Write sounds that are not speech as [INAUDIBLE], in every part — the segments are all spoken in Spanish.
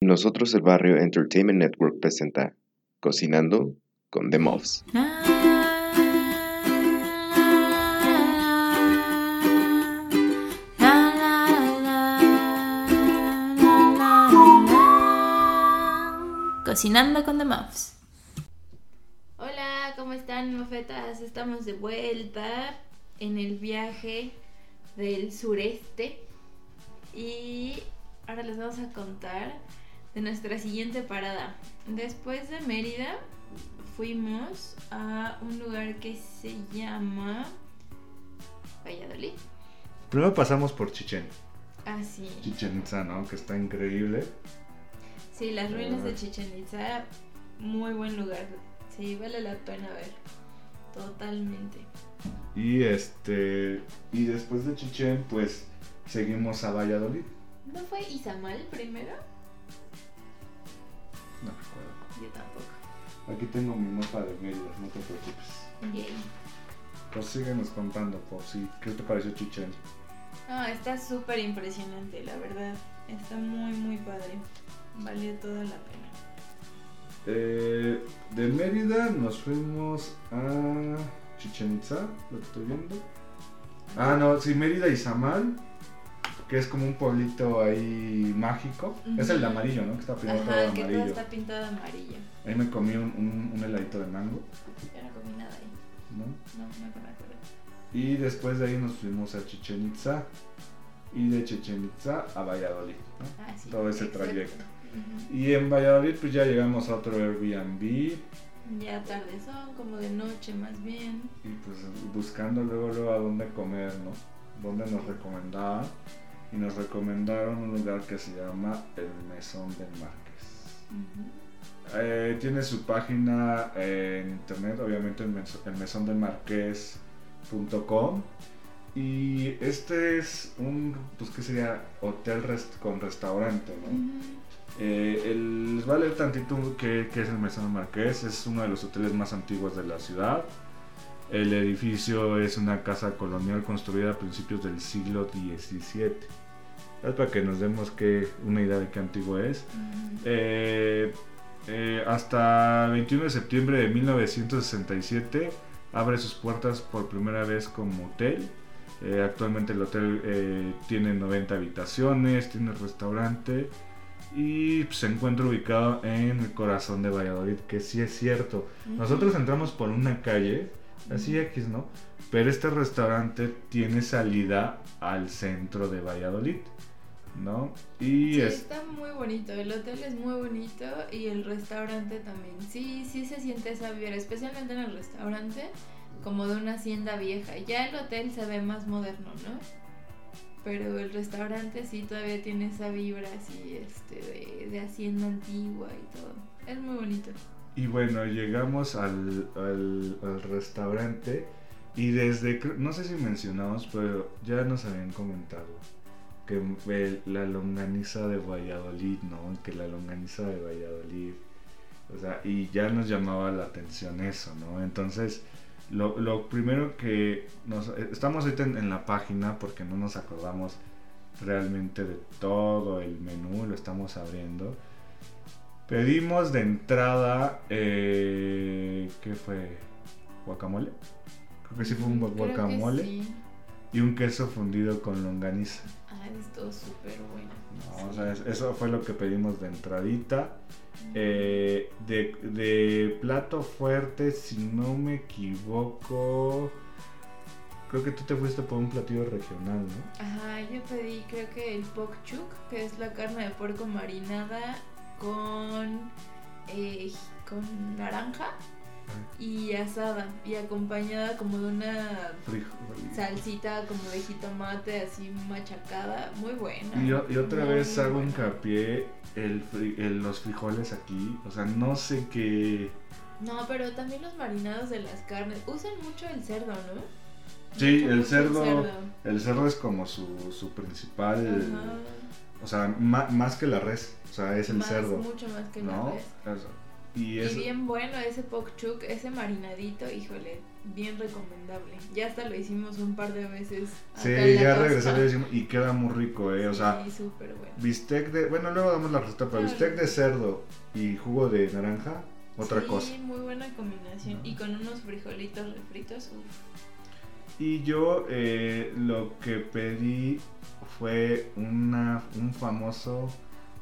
Nosotros el Barrio Entertainment Network presenta Cocinando con The Muffs. Cocinando con The Muffs. Hola, ¿cómo están, mofetas? Estamos de vuelta en el viaje del sureste y ahora les vamos a contar de nuestra siguiente parada. Después de Mérida fuimos a un lugar que se llama Valladolid. Primero pasamos por Chichen. Ah, sí. Chichen Itza, ¿no? Que está increíble. Sí, las ruinas de Chichen Itza, muy buen lugar. Sí, vale la pena ver. Totalmente. Y este. Y después de Chichen, pues seguimos a Valladolid. ¿No fue Izamal primero? Yo tampoco. Aquí tengo mi mapa de Mérida, no te preocupes. Yay. Pues síguenos contando, por sí. ¿Qué te pareció Chichen? No, está súper impresionante, la verdad. Está muy, muy padre. Valió toda la pena. Eh, de Mérida nos fuimos a Chichen Itza, lo que estoy viendo. Ah, no, sí, Mérida y Samal, que es como un pueblito ahí mágico. Es el de amarillo, ¿no? Que está pintado todo Ajá, todo amarillo. está pintado de amarillo. Ahí me comí un, un, un heladito de mango, Yo no comí nada ahí. ¿no? No, no me acuerdo. Y después de ahí nos fuimos a Chichen Itza. Y de Chichen Itza a Valladolid, ¿no? Ah, sí. Todo ese exacto. trayecto. Y en Valladolid pues ya llegamos a otro Airbnb. Ya tarde son, como de noche más bien. Y pues buscando luego, luego a dónde comer, ¿no? Dónde nos recomendaban. Y nos recomendaron un lugar que se llama el Mesón del Marqués. Eh, tiene su página en internet, obviamente el, mes- el mesondelmarqués.com. Y este es un, pues qué sería, hotel rest- con restaurante, ¿no? Eh, el- les voy a leer tantito qué, qué es el Mesón del Marqués. Es uno de los hoteles más antiguos de la ciudad. El edificio es una casa colonial construida a principios del siglo XVII. Es para que nos demos que, una idea de qué antiguo es. Eh, eh, hasta 21 de septiembre de 1967 abre sus puertas por primera vez como hotel. Eh, actualmente el hotel eh, tiene 90 habitaciones, tiene restaurante y se encuentra ubicado en el corazón de Valladolid, que sí es cierto. Nosotros entramos por una calle, así X, ¿no? Pero este restaurante tiene salida al centro de Valladolid, ¿no? Y Sí, es, está muy bonito, el hotel es muy bonito y el restaurante también. Sí, sí se siente esa vibra, especialmente en el restaurante, como de una hacienda vieja. Ya el hotel se ve más moderno, ¿no? Pero el restaurante sí todavía tiene esa vibra así, este, de, de hacienda antigua y todo. Es muy bonito. Y bueno, llegamos al, al- restaurante y desde, no sé si mencionamos, pero ya nos habían comentado que la longaniza de Valladolid, ¿no? Que la longaniza de Valladolid, o sea, y ya nos llamaba la atención eso, ¿no? Entonces, lo, lo primero que nos, eh, estamos ahorita en la página porque no nos acordamos realmente de todo el menú, lo estamos abriendo. Pedimos de entrada, eh, ¿qué fue? ¿Guacamole? Creo que sí fue un que guacamole sí. y un queso fundido con longaniza. Ah, estuvo súper bueno. No, o sea, es- eso fue lo que pedimos de entradita. Eh, de, de plato fuerte, si no me equivoco, creo que tú te fuiste por un platillo regional, ¿no? Ajá, yo pedí creo que el pok chuk, que es la carne de puerco marinada con, eh, con naranja y asada y acompañada como de una salsita como de jitomate así machacada, muy buena. Y, yo- y otra muy, vez muy hago buena. hincapié el, el- los frijoles aquí, o sea, no sé qué... No, pero también los marinados de las carnes usan mucho el cerdo, ¿no? Sí, Mucho, el cerdo, el cerdo es como su, su principal, Ajá. O sea, más que la res, o sea, es el Más, cerdo, Mucho más que la ¿no? res. Eso. Y Y es, bien bueno ese pokchuk, ese marinadito, híjole, bien recomendable. Ya hasta lo hicimos un par de veces. sí, la ya decimos, y queda muy rico, eh. O sea, Sí, súper bueno. bistec de, bueno, luego damos la receta, pero Claro. bistec de cerdo y jugo de naranja, otra sí, cosa. muy buena combinación. ¿No? Y con unos frijolitos refritos, uff. Y yo eh, lo que pedí fue una, un famoso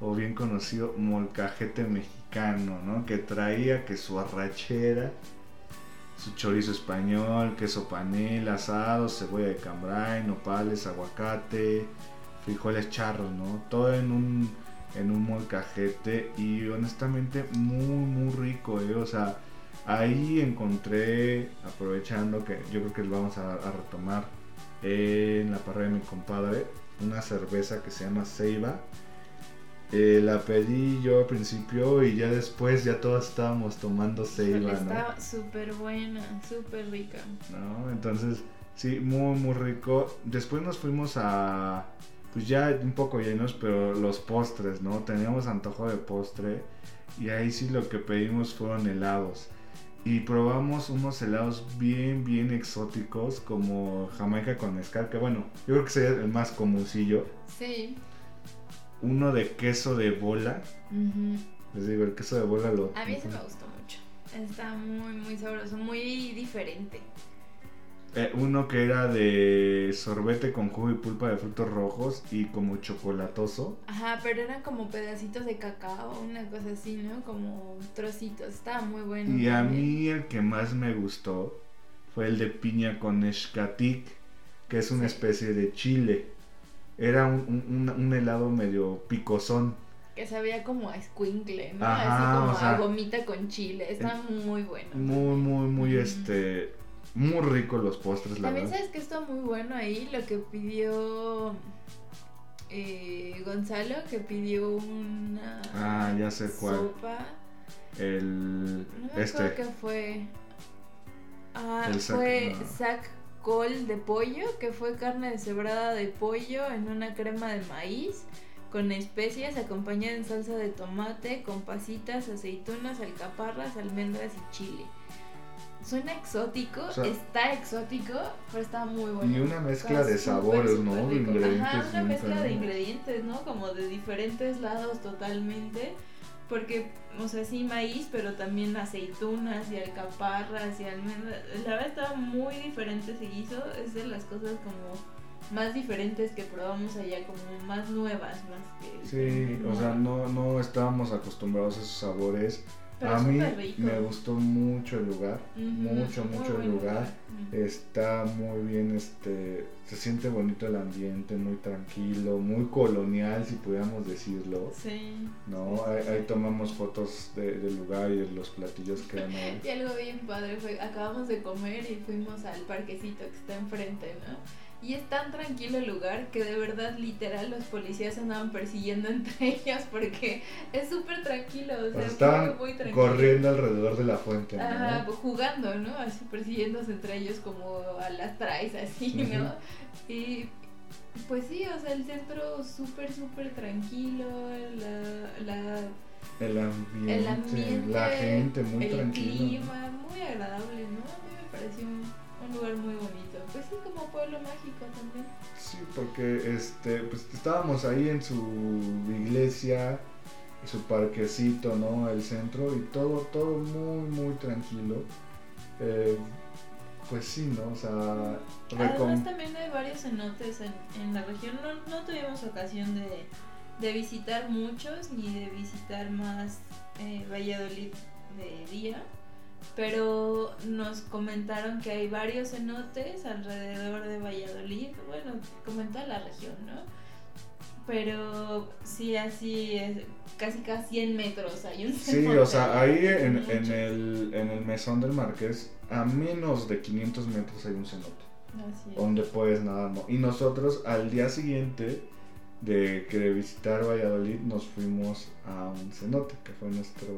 o bien conocido molcajete mexicano, ¿no? Que traía que su arrachera, su chorizo español, queso panela, asado, cebolla de cambray, nopales, aguacate, frijoles charros, ¿no? Todo en un, en un molcajete y honestamente muy, muy rico, ¿eh? O sea, ahí encontré, aprovechando que yo creo que lo vamos a retomar en la parrilla de mi compadre, una cerveza que se llama Ceiba. Eh, la pedí yo al principio y ya después ya todos estábamos tomando Ceiba, ¿no? Está súper buena, súper rica. ¿no? Entonces, sí, muy, muy rico. Después nos fuimos a, pues ya un poco llenos, pero los postres, ¿no? Teníamos antojo de postre y ahí sí lo que pedimos fueron helados. Y probamos unos helados bien, bien exóticos como Jamaica con mezcal, que bueno, yo creo que sería el más comuncillo. Sí. Uno de queso de bola. Ujú. Les digo, el queso de bola lo... A mí ese me gustó mucho. Está muy, muy sabroso, muy diferente. Eh, uno que era de sorbete con jugo y pulpa de frutos rojos y como chocolatoso. Ajá, pero eran como pedacitos de cacao, una cosa así, ¿no? Como trocitos. Estaba muy bueno. Y a mí el que más me gustó fue el de piña con escatic, que es una Sí. especie de chile. Era un, un- un- un helado medio picosón. Que sabía como a squinkle, ¿no? Ajá, Así como o sea, a gomita con chile. Está muy bueno. Muy, muy, muy, Mm. este... Muy rico los postres, la También verdad. sabes que está muy bueno ahí lo que pidió eh, Gonzalo, que pidió una Ah, ya sé cuál. sopa. El... No me Este... qué fue. Ah, El sac- fue no. sac col de pollo, que fue carne deshebrada de pollo en una crema de maíz con especias acompañada en salsa de tomate, con pasitas, aceitunas, alcaparras, almendras y chile. Suena exótico, O sea, está exótico, pero está muy bueno. Y una mezcla Está de sabores, ¿no? rico. ingredientes Ajá, una mezcla de ingredientes, ¿no? Como de diferentes lados totalmente. Porque, o sea, sí maíz, pero también aceitunas y alcaparras y almendras. La verdad estaba muy diferente ese guiso. Es de las cosas como más diferentes que probamos allá, como más nuevas, más que... Sí, o sea, no, no estábamos acostumbrados a esos sabores. Pero a mí rico. me gustó mucho el lugar, mucho, muy mucho el lugar. Está muy bien, este, se siente bonito el ambiente, muy tranquilo, muy colonial, si pudiéramos decirlo. Sí. No, sí, ahí, sí, ahí sí. tomamos fotos de- del lugar y de los platillos que eran ahí. [LAUGHS] Y algo bien padre fue, acabamos de comer y fuimos al parquecito que está enfrente, ¿no? Y es tan tranquilo el lugar que de verdad, literal, los policías andaban persiguiendo entre [LAUGHS] ellos porque es súper tranquilo, o sea, estaban muy, tranquilo. corriendo alrededor de la fuente, ¿no? Ajá, jugando, ¿no? Así persiguiéndose entre ellos como a las traes, así, ¿no? Y pues sí, o sea, el centro súper, súper tranquilo, la, la El ambiente, el ambiente, la gente muy el clima, muy agradable, ¿no? A mí me pareció un, un lugar muy bonito. Sí, también. Porque este, pues estábamos ahí en su iglesia, su parquecito, ¿no? El centro y todo, todo muy, muy tranquilo. Eh, pues sí, ¿no? O sea, Además también hay varios cenotes en, en la región. No, no tuvimos ocasión de, de visitar muchos ni de visitar más eh, Valladolid de día. Pero nos comentaron que hay varios cenotes alrededor de Valladolid. Bueno, como en toda la región, ¿no? Pero sí, así es. Casi casi 100 metros hay un Sí, o sea, ahí en, en, el, en el mesón del Marqués, a menos de 500 metros hay un cenote, Así es. donde puedes nadar, ¿no? Y nosotros al día siguiente de que de visitar Valladolid nos fuimos a un cenote, que fue nuestro...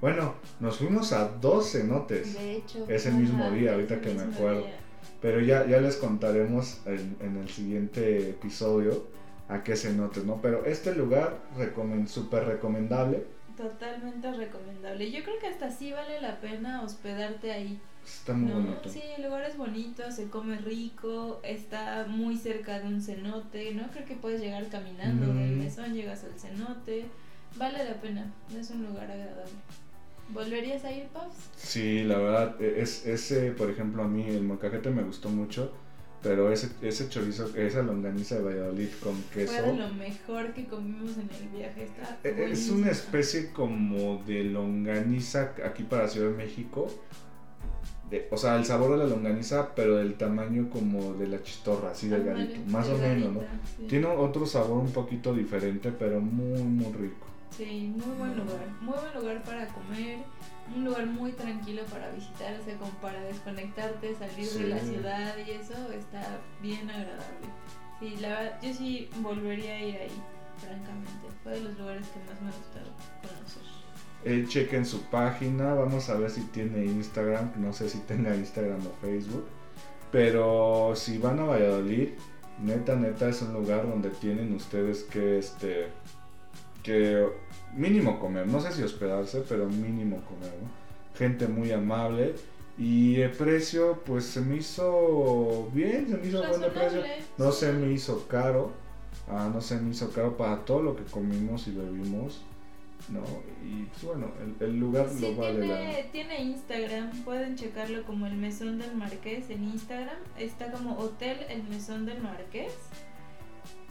Bueno, nos fuimos a dos cenotes. De hecho, ese mismo día, ahorita que me acuerdo. día. Pero ya, ya les contaremos en, en el siguiente episodio a qué cenotes, ¿no? Pero este lugar recomen, súper recomendable. Totalmente recomendable. Yo creo que hasta sí vale la pena hospedarte ahí. Está muy ¿no? bonito. Sí, el lugar es bonito, se come rico, está muy cerca de un cenote, ¿no? Creo que puedes llegar caminando del Mm. mesón, llegas al cenote. Vale la pena, es un lugar agradable. ¿Volverías a ir, Puffs? Sí, la verdad, e- es, ese, por ejemplo, a mí el molcajete me gustó mucho, pero ese, ese chorizo, esa longaniza de Valladolid con queso, Fue de lo mejor que comimos en el viaje. Está e- es buenísima. una especie como de longaniza aquí para Ciudad de México. De- o sea, el sabor de la longaniza, pero del tamaño como de la chistorra, así delgadito, más o menos, ¿no? sí. Tiene otro sabor un poquito diferente, pero muy, muy rico. Sí, muy buen lugar. Muy buen lugar para comer. Un lugar muy tranquilo para visitar, o sea, como para desconectarte, salir de la ciudad y eso está bien agradable. Sí, la verdad, yo sí volvería a ir ahí, francamente. Fue de los lugares que más me gustaron conocer. Eh, chequen su página, vamos a ver si tiene Instagram, no sé si tenga Instagram o Facebook, pero si van a Valladolid, neta, neta es un lugar donde tienen ustedes que, este, que mínimo comer, no sé si hospedarse, pero mínimo comer, ¿no? Gente muy amable y el precio, pues se me hizo bien, se me hizo buen precio, no se me hizo caro, ah, no se me hizo caro para todo lo que comimos y bebimos. ¿no? Y pues bueno, el, el lugar Sí, lo vale la... tiene, tiene Instagram, pueden checarlo como el Mesón del Marqués en Instagram. Está como Hotel El Mesón del Marqués.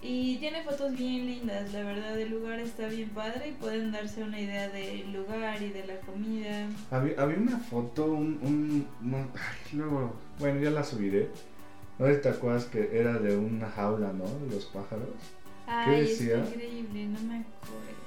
Y tiene fotos bien lindas, la verdad el lugar está bien padre y pueden darse una idea del lugar y de la comida. Había, había una foto, un... un ay, luego, bueno, ya la subiré. No te acuerdas que era de una jaula, ¿no? De los pájaros. Ay, decía? está increíble, no me acuerdo.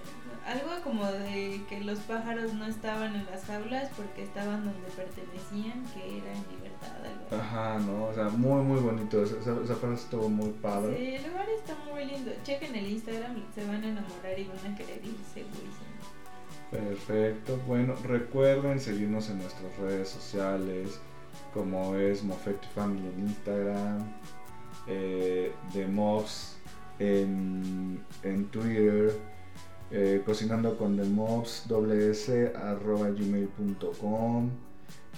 Algo como de que los pájaros no estaban en las jaulas porque estaban donde pertenecían, que era en libertad. Algo. Ajá, ¿no? O sea, muy, muy bonito. Esa, esa, esa frase estuvo muy padre. Sí, el lugar está muy lindo. Chequen el Instagram, se van a enamorar y van a querer ir segurísimo. Perfecto. Bueno, recuerden seguirnos en nuestras redes sociales, como es Mofetti Family en Instagram, eh, The Mobs en, en Twitter, eh, cocinando con The Mobs, doble S, arroba gmail.com.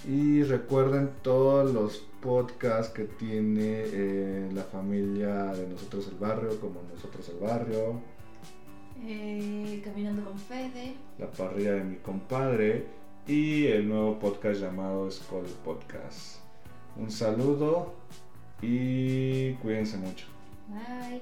Y recuerden todos los podcasts que tiene eh, la familia de Nosotros el Barrio, como Nosotros el Barrio. Eh, caminando con Fede. La parrilla de mi compadre y el nuevo podcast llamado Skull Podcast. Un saludo y cuídense mucho. Bye.